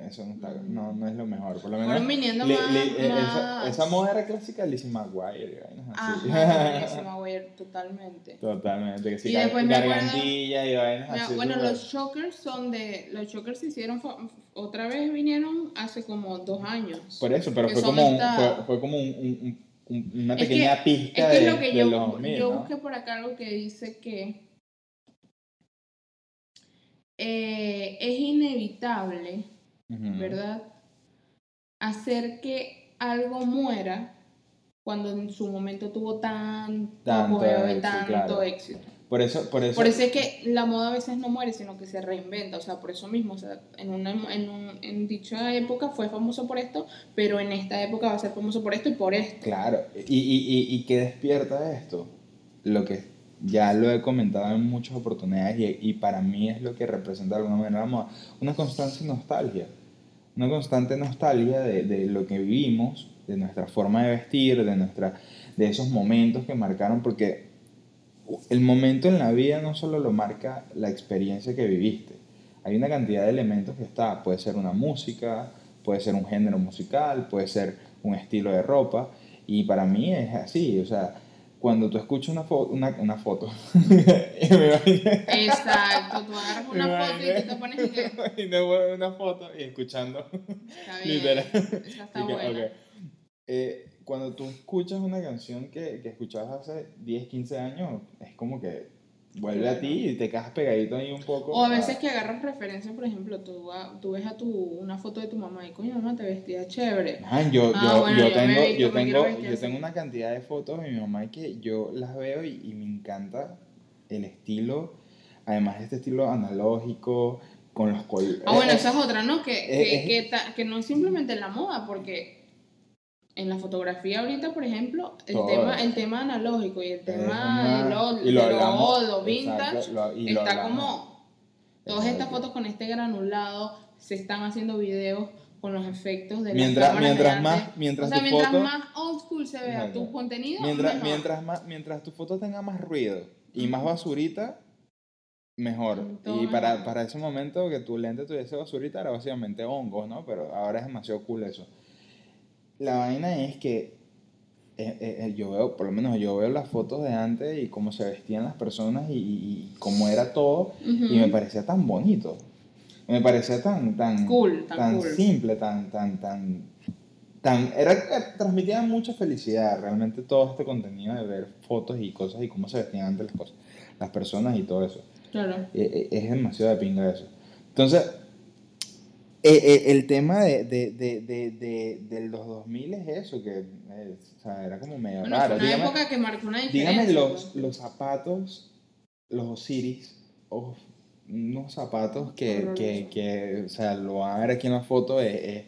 eso no, está, no, no es lo mejor. Por lo menos, Fueron viniendo li- más, li- eh, esa, más- esa moda era clásica de Lizzie McGuire. así. Ajá, buenísima, güey, totalmente. Totalmente, que sí, Y gar- después me acuerdo- gargantilla y vainas Mira, así. bueno, súper- los shockers son de. Los shockers se hicieron. Otra vez vinieron hace como dos años. Por eso, pero fue como, un- esta- fue, fue como un, un- un- una Es que- pequeña Es pista que de, lo que de yo, los 2000, yo ¿no? busqué por acá algo que dice que eh, es inevitable. ¿verdad? Hacer que algo muera cuando en su momento tuvo tanto, Tanto apogeo y éxito, tanto claro. éxito. Por eso, por eso, Por eso es que la moda a veces no muere, sino que se reinventa. O sea, por eso mismo. O sea, en, una, en, un- en dicha época fue famoso por esto, pero en esta época va a ser famoso por esto y por esto. claro, y, y, y, y ¿qué despierta esto? Lo que ya lo he comentado en muchas oportunidades y, y para mí es lo que representa de alguna manera la moda, una constante nostalgia, una constante nostalgia de, de lo que vivimos, de nuestra forma de vestir, de, nuestra, de esos momentos que marcaron, porque el momento en la vida no solo lo marca la experiencia que viviste, hay una cantidad de elementos que está, puede ser una música, puede ser un género musical, puede ser un estilo de ropa, y para mí es así, o sea, cuando tú escuchas una, fo- una, una foto, Exacto, tú agarras me una foto y imaginé- tú te pones y que. y no veo una foto y escuchando Está bien. Literal. Esa está Y que, buena. ok. Eh, cuando tú escuchas una canción que, que escuchabas hace 10, 15 años, es como que vuelve a ti y te quedas pegadito ahí un poco. O a veces que agarras referencia, por ejemplo, tú, a- tú ves a tu, una foto de tu mamá y coño, mamá, te vestía chévere. Man, yo, Ah, yo, bueno, yo yo tengo, visto, yo tengo, yo tengo una cantidad de fotos de mi mamá que yo las veo y, y me encanta el estilo, además este estilo analógico, con los colores. Ah, bueno, esa es otra, ¿no? Que, que, eh, que, ta- que no es simplemente la moda, porque en la fotografía ahorita, por ejemplo, el, Todo. tema, el tema analógico y el tema de lo, hablamos, vintage, exacto, lo- y lo está como... Todas estas fotos con este granulado, se están haciendo videos con los efectos de las Mientras- de mientras más- mientras o sea, tu mientras foto- más old school se vea Exacto. tu contenido, Mientras, mejor. mientras, más, mientras tu foto tenga más ruido y más basurita, mejor. Y para, para ese momento que tu lente tuviese basurita era básicamente hongos, ¿no? Pero ahora es demasiado cool eso. La vaina es que eh, eh, eh, yo veo, por lo menos yo veo las fotos de antes y cómo se vestían las personas y, y- cómo era todo Ujú. y me parecía tan bonito. Me parecía tan, tan, Cool, tan cool. simple, tan, tan, tan, tan, era, eh, transmitía mucha felicidad realmente todo este contenido de ver fotos y cosas y cómo se vestían antes las cosas, las personas y todo eso. Claro. Eh, eh, Es demasiado de pinga eso. Entonces, eh, eh, el tema de, de, de, de, de, de los 2000 es eso, que eh, o sea, era como medio Bueno, raro. fue una Dígame- época que marcó una diferencia. Dígame los, pues. los zapatos, los Osiris, uf, unos zapatos que, que, que, o sea, lo van a ver aquí en la foto. eh, eh,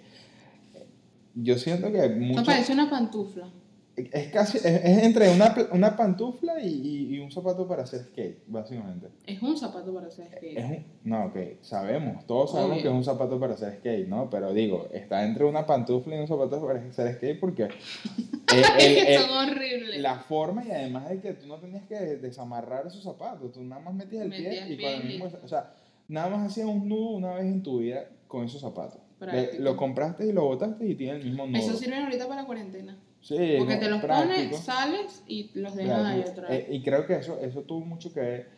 yo siento que mucho, parece una pantufla. Es casi, es, es entre una, una pantufla y, y- un zapato para hacer skate, básicamente. Es un zapato para hacer skate. Es un- no, ok, sabemos, todos sabemos Obvio. que es un zapato para hacer skate, ¿no? Pero digo, está entre una pantufla y un zapato para hacer skate porque el- Es que el- son horribles. la forma y además de que tú no tenías que desamarrar esos zapatos, tú nada más metías el pie y con el mismo, o sea, nada más hacías un nudo una vez en tu vida con esos zapatos. Le- lo compraste y lo botaste y tiene el mismo nudo. Eso sirven ahorita para la cuarentena. Sí, Porque te los práctico, pones, sales y los dejas ahí otra vez. Eh, y creo que eso, eso tuvo mucho que ver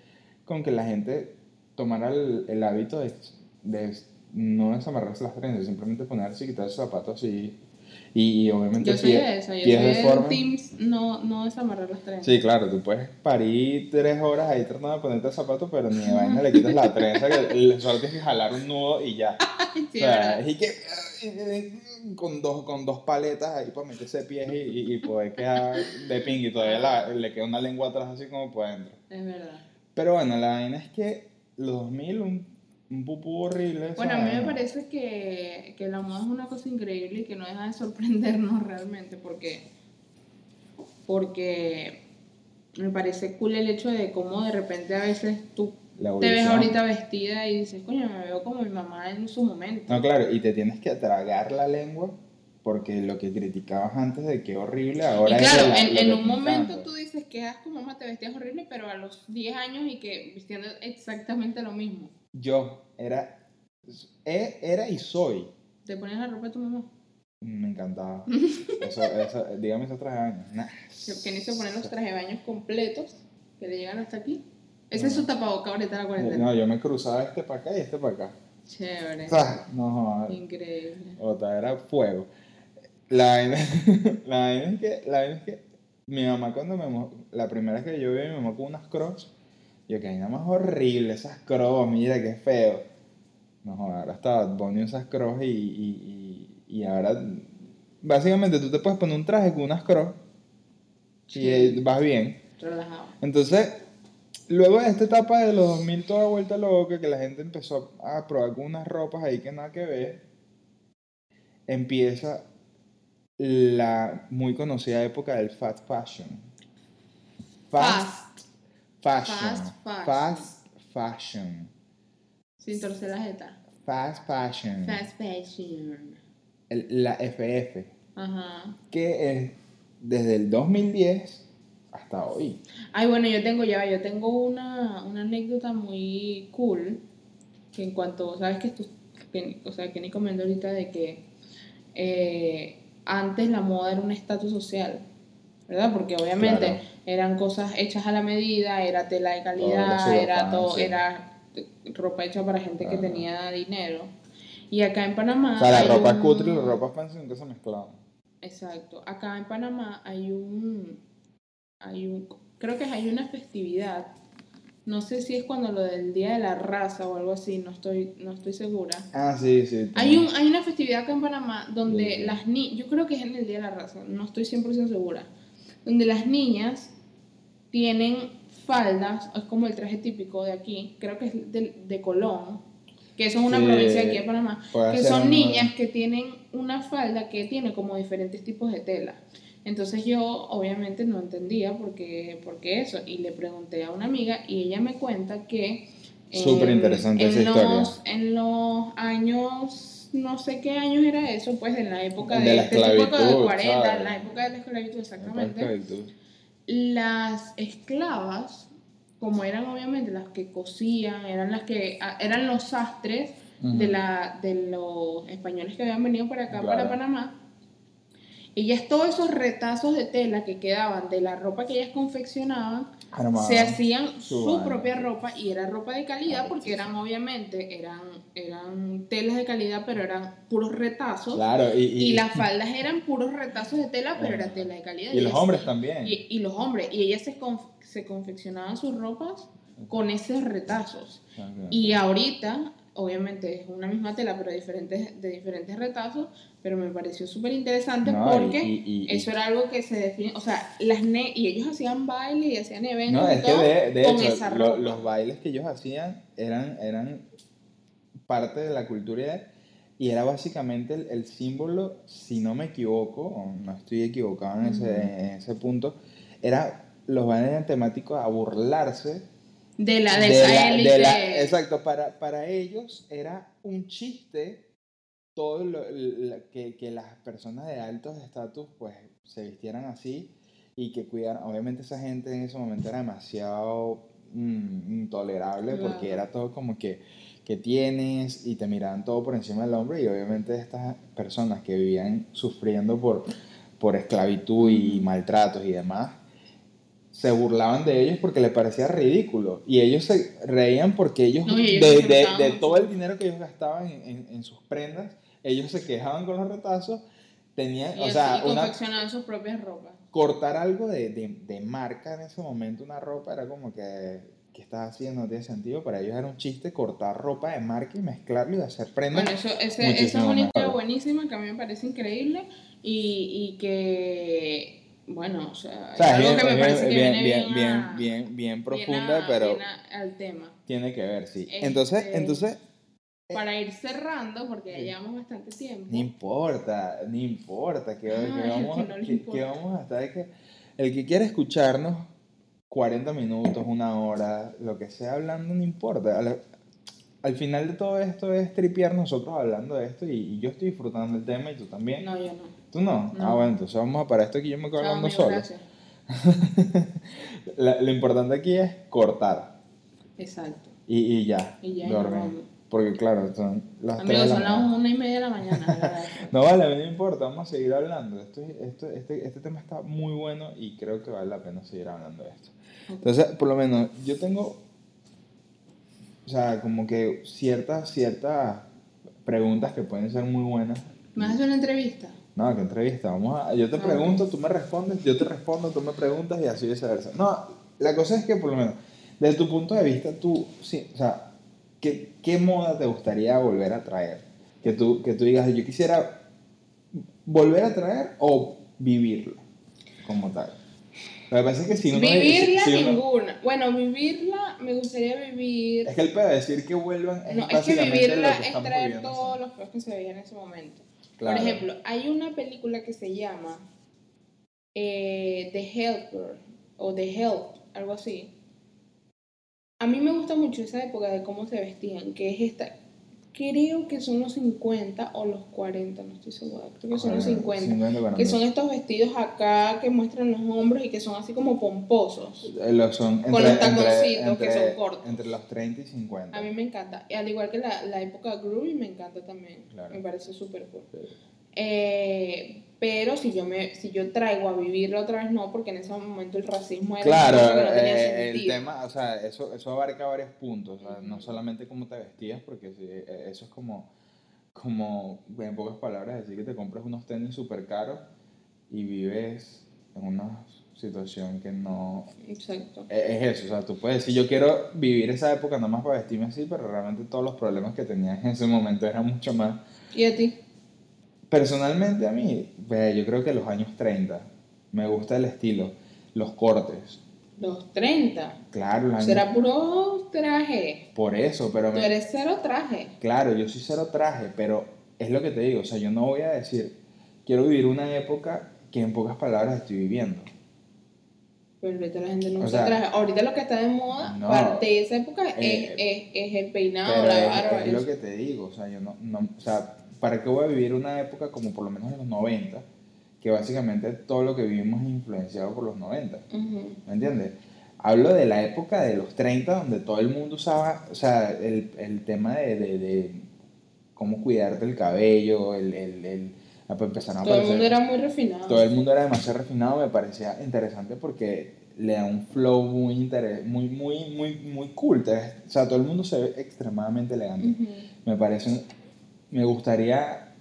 con que la gente tomara el, el hábito de, de no desamarrarse las trenzas, simplemente ponerse y quitarse los zapatos así. Y, y obviamente yo soy pie- de esa, yo soy de teams no, no desamarrar las trenzas. Sí, claro, tú puedes parir tres horas ahí tratando de ponerte el zapato, pero ni de vaina le quitas la trenza, que solo tienes que jalar un nudo y ya. Sí, o sea, que con dos, con dos paletas ahí para meterse pies y, y, y poder quedar de ping y todavía la- le queda una lengua atrás así como por dentro. Es verdad. Pero bueno, la vaina es que los 2000, un, un pupú horrible. Bueno, a mí me parece que, que la moda es una cosa increíble y que no deja de sorprendernos realmente porque, porque me parece cool el hecho de cómo de repente a veces tú La te ves evolución. ahorita vestida y dices, coño, me veo como mi mamá en su momento. No, claro, y te tienes que tragar la lengua porque lo que criticabas antes de que horrible ahora y claro, es en, en un momento tú dices que asco, mamá, te vestías horrible, pero a los 10 años y que vistiendo exactamente lo mismo. Yo era, e- era y soy. ¿Te pones la ropa de tu mamá? Me encantaba. Eso, eso, dígame esos trajes de baño. Nah. Que Kenny se pone los trajes de baños completos que le llegan hasta aquí. Ese es su tapaboca ahorita la cuarentena. No, yo me cruzaba este para acá y este para acá. Chévere. Ah, No, joder. Increíble. Otra era fuego. La vaina, la vaina es que, la vaina es que mi mamá cuando me la primera vez que yo vi a mi mamá con unas crocs, yo que nada más horrible esas crocs, mira qué feo. No, joder, ahora está Bad Bunny esas crocs y, y, y, y ahora básicamente tú te puedes poner un traje con unas crocs y Sí. eh, vas bien. Relajado. Entonces, luego de esta etapa de los 2000 toda vuelta loca, que la gente empezó a probar con unas ropas ahí que nada que ver, empieza la muy conocida época del fast fashion. Fast. fashion. Fast fashion. Fast fashion. Sin torcer la jeta. Fast fashion. Fast fashion. El- la FF, Ajá. que es desde el 2010 hasta hoy. Ay, bueno, yo tengo ya, yo tengo una, una anécdota muy cool. Que en cuanto, sabes que tú, que, o sea, que ni comentó ahorita de que eh, antes la moda era un estatus social, ¿verdad? Porque obviamente Claro. eran cosas hechas a la medida, era tela de Todo calidad, era era todo, sí. era ropa hecha para gente que tenía dinero. Y acá en Panamá. O sea, la ropa un- cutre y la ropa fancy nunca se mezclaban. Exacto. Acá en Panamá hay un, hay un, creo que hay una festividad. No sé si es cuando lo del Día de la Raza o algo así, no estoy, no estoy segura. Ah, sí, sí. Hay, un, hay una festividad acá en Panamá donde Sí, las niñas, yo creo que es en el Día de la Raza, no estoy 100% segura, donde las niñas tienen faldas, es como el traje típico de aquí, creo que es de, de Colón, que es una Sí, provincia aquí de Panamá, que son una- niñas que tienen una falda que tiene como diferentes tipos de tela. Entonces yo obviamente no entendía por qué, por qué eso y le pregunté a una amiga y ella me cuenta que Súper interesante esa historia. los- En los años, no sé qué años era eso, pues en la época De de, la este tipo de esclavitud, 40, ¿sabes? en la época de la esclavitud exactamente Esclavitud. las esclavas, como eran obviamente las que cosían, eran las que ah, eran los sastres Ujú. de, la, de los españoles que habían venido para acá, para Claro. Panamá. Ellas todos esos retazos de tela que quedaban de la ropa que ellas confeccionaban, se hacían su propia ropa y era ropa de calidad porque eran obviamente eran, eran telas de calidad pero eran puros retazos Claro, y, y, y las faldas eran puros retazos de tela pero Ah. era tela de calidad y los ellas- hombres también. y, los hombres, y ellas se, conf- se confeccionaban sus ropas con esos retazos. Y ahorita, obviamente es una misma tela, pero de diferentes, de diferentes retazos, pero me pareció súper interesante No, porque y- y- eso era algo que se define, o sea, las ne y ellos hacían baile y hacían eventos No, y es que todo de, de con hecho, esa lo- ropa. los bailes que ellos hacían eran, eran parte de la cultura y era básicamente el, el símbolo, si no me equivoco, o no estoy equivocado en, ese, en ese punto, era los bailes temáticos a burlarse de la de, de esa la- élite. de la- exacto, para, para ellos era un chiste todo lo, que, que las personas de altos estatus pues se vistieran así y que cuidaran, obviamente esa gente en ese momento era demasiado mm, intolerable porque era todo como que, que tienes y te miraban todo por encima del hombro y obviamente estas personas que vivían sufriendo por, por esclavitud y maltratos y demás se burlaban de ellos porque les parecía ridículo. Y ellos se reían porque ellos, No, y ellos de, de- de todo el dinero que ellos gastaban en, en- en sus prendas, ellos se quejaban con los retazos, tenían, y, o sea, una, confeccionaban sus propias ropas. cortar algo de, de- de marca en ese momento, una ropa, era como que, ¿qué estás haciendo? No tiene sentido. Para ellos era un chiste cortar ropa de marca y mezclarlo y hacer prendas. Bueno, eso, ese, esa es una mejor. buenísima que a mí me parece increíble y, y que, bueno, o sea, o sea, es algo bien, que me parece que bien, viene bien, bien, a- bien, bien profunda, a- pero a- al tema. tiene que ver, sí. Este- Entonces, entonces Para ir cerrando, porque ya llevamos bastante tiempo. No importa, no importa, que, que Ay, es vamos, que no que- importa. que vamos a estar, es que el que quiera escucharnos 40 minutos, una hora, lo que sea hablando, no importa. Al, al final de todo esto es tripear nosotros hablando de esto y, y yo estoy disfrutando el tema y tú también. No, yo no. ¿Tú no? No. Ah, bueno, entonces vamos a parar esto aquí, yo me quedo Chao, hablando amigo, solo. gracias. La- lo importante aquí es cortar Exacto. y, y ya, Y ya, dormir. Porque claro, son las 3 Amigos, la son las una y media de la mañana. verdad. No vale, a mí no importa, vamos a seguir hablando. Esto, esto, este, este tema está muy bueno y creo que vale la pena seguir hablando de esto. Entonces, por lo menos, yo tengo, o sea, como que ciertas, ciertas preguntas que pueden ser muy buenas. ¿Me vas a hacer una entrevista? No, que entrevista, vamos a, yo te Ah, pregunto, tú me respondes, yo te respondo, tú me preguntas y así viceversa. No, la cosa es que por lo menos, desde tu punto de vista, tú, sí, o sea, ¿qué, qué moda te gustaría volver a traer? Que tú, que tú digas, yo quisiera volver a traer o vivirlo como tal. Lo que pasa es que si uno... Vivirla si uno- ninguna. Bueno, vivirla me gustaría vivir. es que el pedo de decir que vuelvan es No, es que vivirla lo que es traer viviendo todos los peos que se veían en ese momento. Claro. Por ejemplo, hay una película que se llama eh, The Helper o The Help, algo así. A mí me gusta mucho esa época de cómo se vestían, que es esta. Creo que son los 50 o los 40, no estoy segura. Creo que son los 50. 50 para Que son estos vestidos acá que muestran los hombros y que son así como pomposos. Eh, Lo son Con los taconcitos que son cortos. Entre los 30 y 50. A mí me encanta. Y al igual que la, la época groovy, me encanta también. Claro. Me parece súper cool. Sí. Eh, pero si yo me si yo traigo a vivirlo otra vez, no, porque en ese momento el racismo era Claro, que no tenía eh, el tema, o sea, eso, eso abarca varios puntos, o sea, no solamente cómo te vestías, porque eh, eso es como, como, en pocas palabras, decir que te compras unos tenis súper caros y vives en una situación que no... Exacto. Es es eso, o sea, tú puedes decir, yo quiero vivir esa época nada más para vestirme así, pero realmente todos los problemas que tenías en ese momento eran mucho más... ¿Y a ti? Personalmente a mí, yo creo que los años 30, me gusta el estilo, los cortes, Los 30. claro, los años... Será puro traje. Por eso, pero Tú me- eres cero traje. claro, yo soy cero traje, pero es lo que te digo, o sea, yo no voy a decir, quiero vivir una época que en pocas palabras estoy viviendo. Pero ahorita la gente no O usa sea, traje. Ahorita lo que está de moda, no. parte de esa época, Eh, es, es, es el peinado, la es, barba. es lo eso. que te digo, o sea, yo no, no, o sea, ¿para qué voy a vivir una época como por lo menos en los 90? Que básicamente todo lo que vivimos es influenciado por los 90. Ujú. ¿Me entiendes? Hablo de la época de los 30 donde todo el mundo usaba, o sea, el, el tema de, de, de cómo cuidarte el cabello, el, el, el empezaron a Todo el aparecer- mundo era muy refinado. todo el mundo era demasiado refinado, me parecía interesante porque le da un flow muy interes- muy, muy, muy, muy cool. O sea, todo el mundo se ve extremadamente elegante. Ujú. Me parece, me gustaría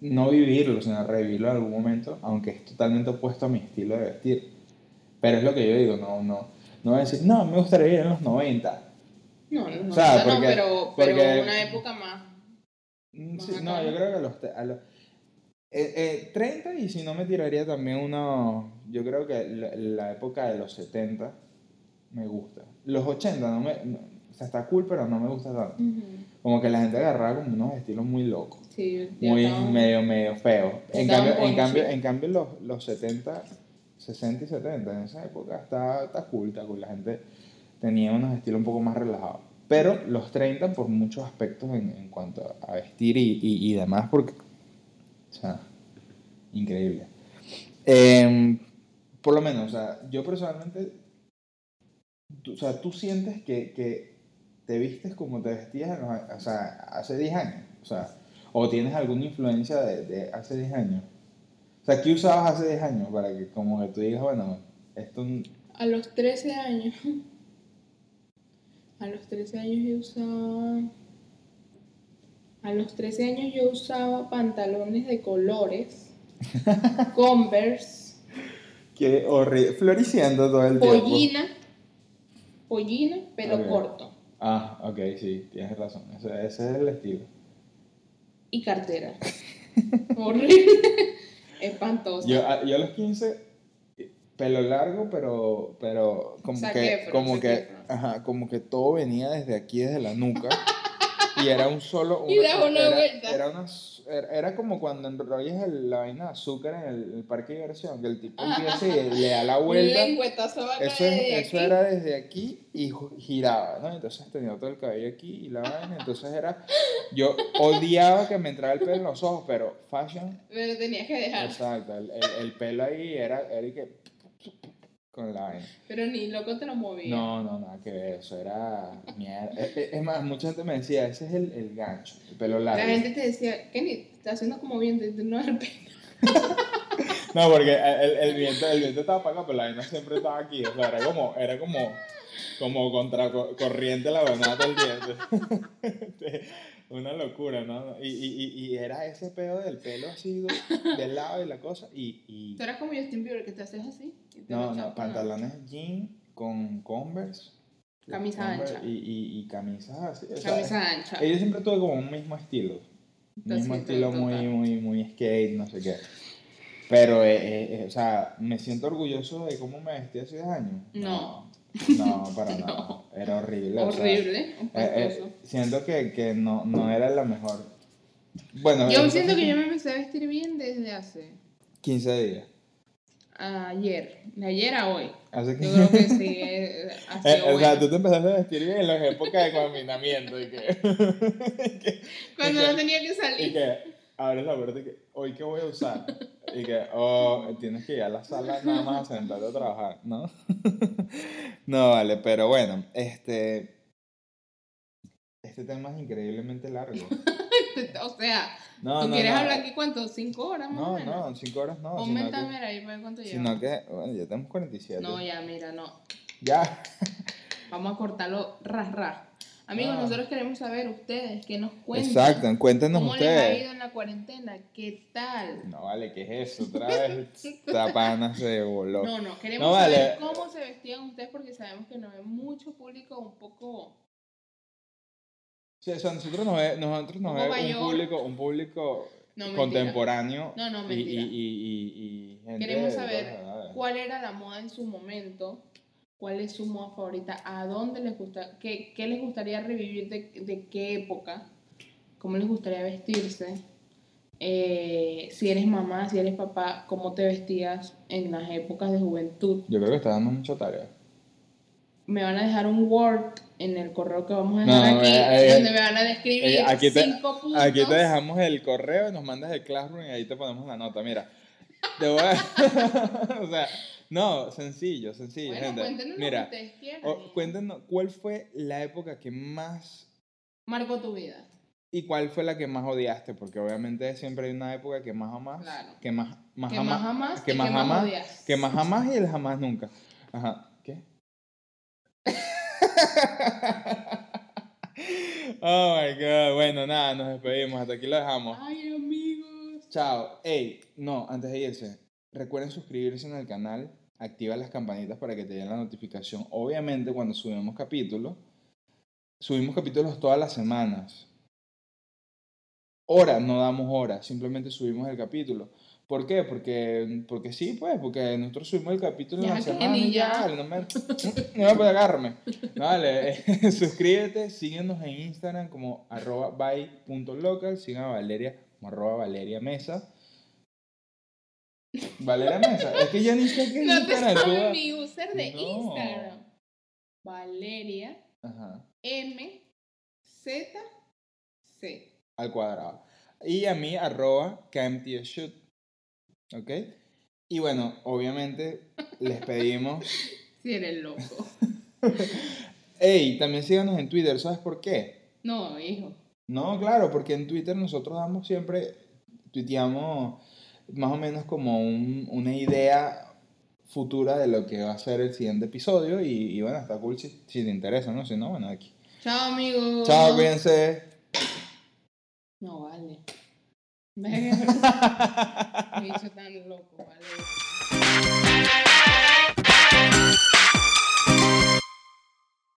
no vivirlo, sino revivirlo en algún momento, aunque es totalmente opuesto a mi estilo de vestir. Pero es lo que yo digo, no, no, no voy a decir, no, me gustaría vivir en los 90. No, no, no, O sea, no, porque- pero, pero porque- una época más. Mm, Más sí, no, yo ¿no? creo que a los, a los eh, eh, 30 y si no me tiraría también uno, yo creo que la, la época de los 70 me gusta. Los 80 no me, no- o sea, está cool, pero no me gusta tanto. Ujú. Como que la gente agarraba como unos estilos muy locos, Sí, muy medio, medio feos. En cambio, en cambio, en cambio los, los 70, 60 y 70 en esa época está, está cool, está cool. La gente tenía unos estilos un poco más relajados. Pero los 30 por muchos aspectos en, en cuanto a vestir y, y, y demás, porque, o sea, increíble. Em, por lo menos, o sea, yo personalmente, tú- o sea, tú sientes que, que te vistes como te vestías en los a- o sea, hace 10 años, o sea, o tienes alguna influencia de, de hace 10 años. O sea, ¿qué usabas hace 10 años para que como que tú digas, bueno, esto A los 13 años. A los 13 años yo usaba. A los 13 años yo usaba pantalones de colores. Converse. que horrible, floriciendo todo el tiempo. Pollina. Pollina, pelo Ok. corto. Ah, ok, sí, tienes razón, ese, ese es el estilo. Y cartera. Horrible. Espantoso. Yo, a- yo a los 15, pelo largo, pero, pero como que, como que, ajá, como que todo venía desde aquí, desde la nuca. y era un solo. Y daba una era, vuelta. Era, una era, como cuando enrollas el- la vaina de azúcar en el, el parque de diversión, que el tipo empieza y le da la Un vuelta. Eso, es- eso era desde aquí y giraba, ¿no? Entonces tenía todo el cabello aquí y la vaina. Entonces era. Yo odiaba que me entrara el pelo en los ojos, pero fashion Pero tenías que dejar. Exacto, el, el, el pelo ahí era, era y que con la vaina. Pero ni loco te lo movías. No, no, nada que ver, eso era mierda. Es, más, mucha gente me decía, ese es el, el gancho, el pelo largo. La gente te decía, Kenny, está haciendo como bien, te- no es el pelo. No, porque el, el viento, el viento estaba para acá, pero la vaina siempre estaba aquí. O sea, era como, era como, como contracorriente la vaina todo el tiempo. Una locura, ¿no? Y, y, y, y era ese pedo del pelo así de- del lado y la cosa. Y, y Tú eras como Justin Bieber, que te haces así. te No, no, pantalones jean con Converse. Camisa Converse ancha. Y, y, camisas así. o sea, Camisa ancha. Yo siempre tuve como un mismo estilo. Un mismo estilo total. muy, muy, muy skate, no sé qué. Pero, eh, eh, eh, o sea, me siento orgulloso de cómo me vestí hace 10 años. No. No, para nada. Era horrible. o sea, Horrible, eh, eh, siento que, que no, no era la mejor. Bueno, Yo siento que yo me empecé a vestir bien desde hace 15 días. ayer, de ayer a hoy. Hace Yo creo que sí, eh, Eh, sido o sea, tú te empezaste a vestir bien en las épocas de confinamiento y que, Cuando y que- no tenía que y salir. que abres la puerta y que, ¿hoy qué voy a usar? Y que, oh, tienes que ir a la sala nada más a sentarte a trabajar, ¿no? no, vale, pero bueno, este, este tema es increíblemente largo. O sea, No, ¿tú no, quieres no. hablar aquí cuánto? ¿Cinco horas más o No, menos? no, cinco horas no. Que, timer ahí ver cuánto lleva. sino que, bueno, ya tenemos 47. No, ya, mira, no. Ya. Vamos a cortarlo ras ras. Amigos, Ah. nosotros queremos saber ustedes que nos cuenten. Exacto, cuéntenos ¿Cómo les ha ustedes. ido en la cuarentena? ¿Qué tal? No vale, ¿qué es eso? Otra vez esta pana se voló. No, no, queremos No, vale. saber cómo se vestían ustedes porque sabemos que nos ve mucho público un poco... Sí, o sea, nosotros nos ve, nosotros nos ve un público, un público No, contemporáneo. No, no, mentira. y, y, y, y gente Queremos saber cuál era la moda en su momento, cuál es su moda favorita, a dónde les gusta, qué, qué les gustaría revivir de, de qué época, cómo les gustaría vestirse, eh, si eres mamá, si eres papá, cómo te vestías en las épocas de juventud. Yo creo que está dando mucha tarea. Me van a dejar un Word en el correo que vamos a No, dejar aquí, eh, eh, donde me van a describir aquí te- cinco puntos. Aquí te dejamos el correo y nos mandas el Classroom y ahí te ponemos la nota. Mira, te voy a... o sea, no, sencillo, sencillo, Bueno, gente. cuéntenos lo que Mira, ustedes quieran. o- cuéntenos cuál fue la época que más Marcó tu vida. y cuál fue la que más odiaste, porque obviamente siempre hay una época que más jamás, Claro. que más, más Que jamás, más que más que más jamás, odias. que más jamás y el jamás nunca. Ajá, ¿qué? oh my god, bueno, nada, nos despedimos, hasta aquí lo dejamos. Ay, amigos. Chao. Ey, no, antes de irse, recuerden suscribirse en el canal, activa las campanitas para que te den la notificación, obviamente cuando subimos capítulos. subimos capítulos todas las semanas. Horas, no damos horas, simplemente subimos el capítulo. ¿Por qué? Porque, porque sí, pues, porque nosotros subimos el capítulo en Ya, la que semana y ya, vale, no me, no me puede agarrarme. Vale, suscríbete, síguenos en Instagram como arroba by.local, sigan a Valeria como arroba Valeria Mesa. Valeria Mesa, es que ya ni sé qué es No vas- mi user de No. Instagram. Valeria Ajá, M Z C. al cuadrado. Y a mí arroba KMTShoot. ¿Ok? Y bueno, obviamente les pedimos Si eres loco. Ey, también síganos en Twitter, ¿sabes por qué? No, hijo. No, claro, porque en Twitter nosotros damos siempre, tuiteamos más o menos como un- una idea futura de lo que va a ser el siguiente episodio y, y bueno, está cool si, si te interesa, ¿no? Si no, bueno, aquí. Chao, amigos. Chao, cuídense. No, vale. Me he tan loco, vale.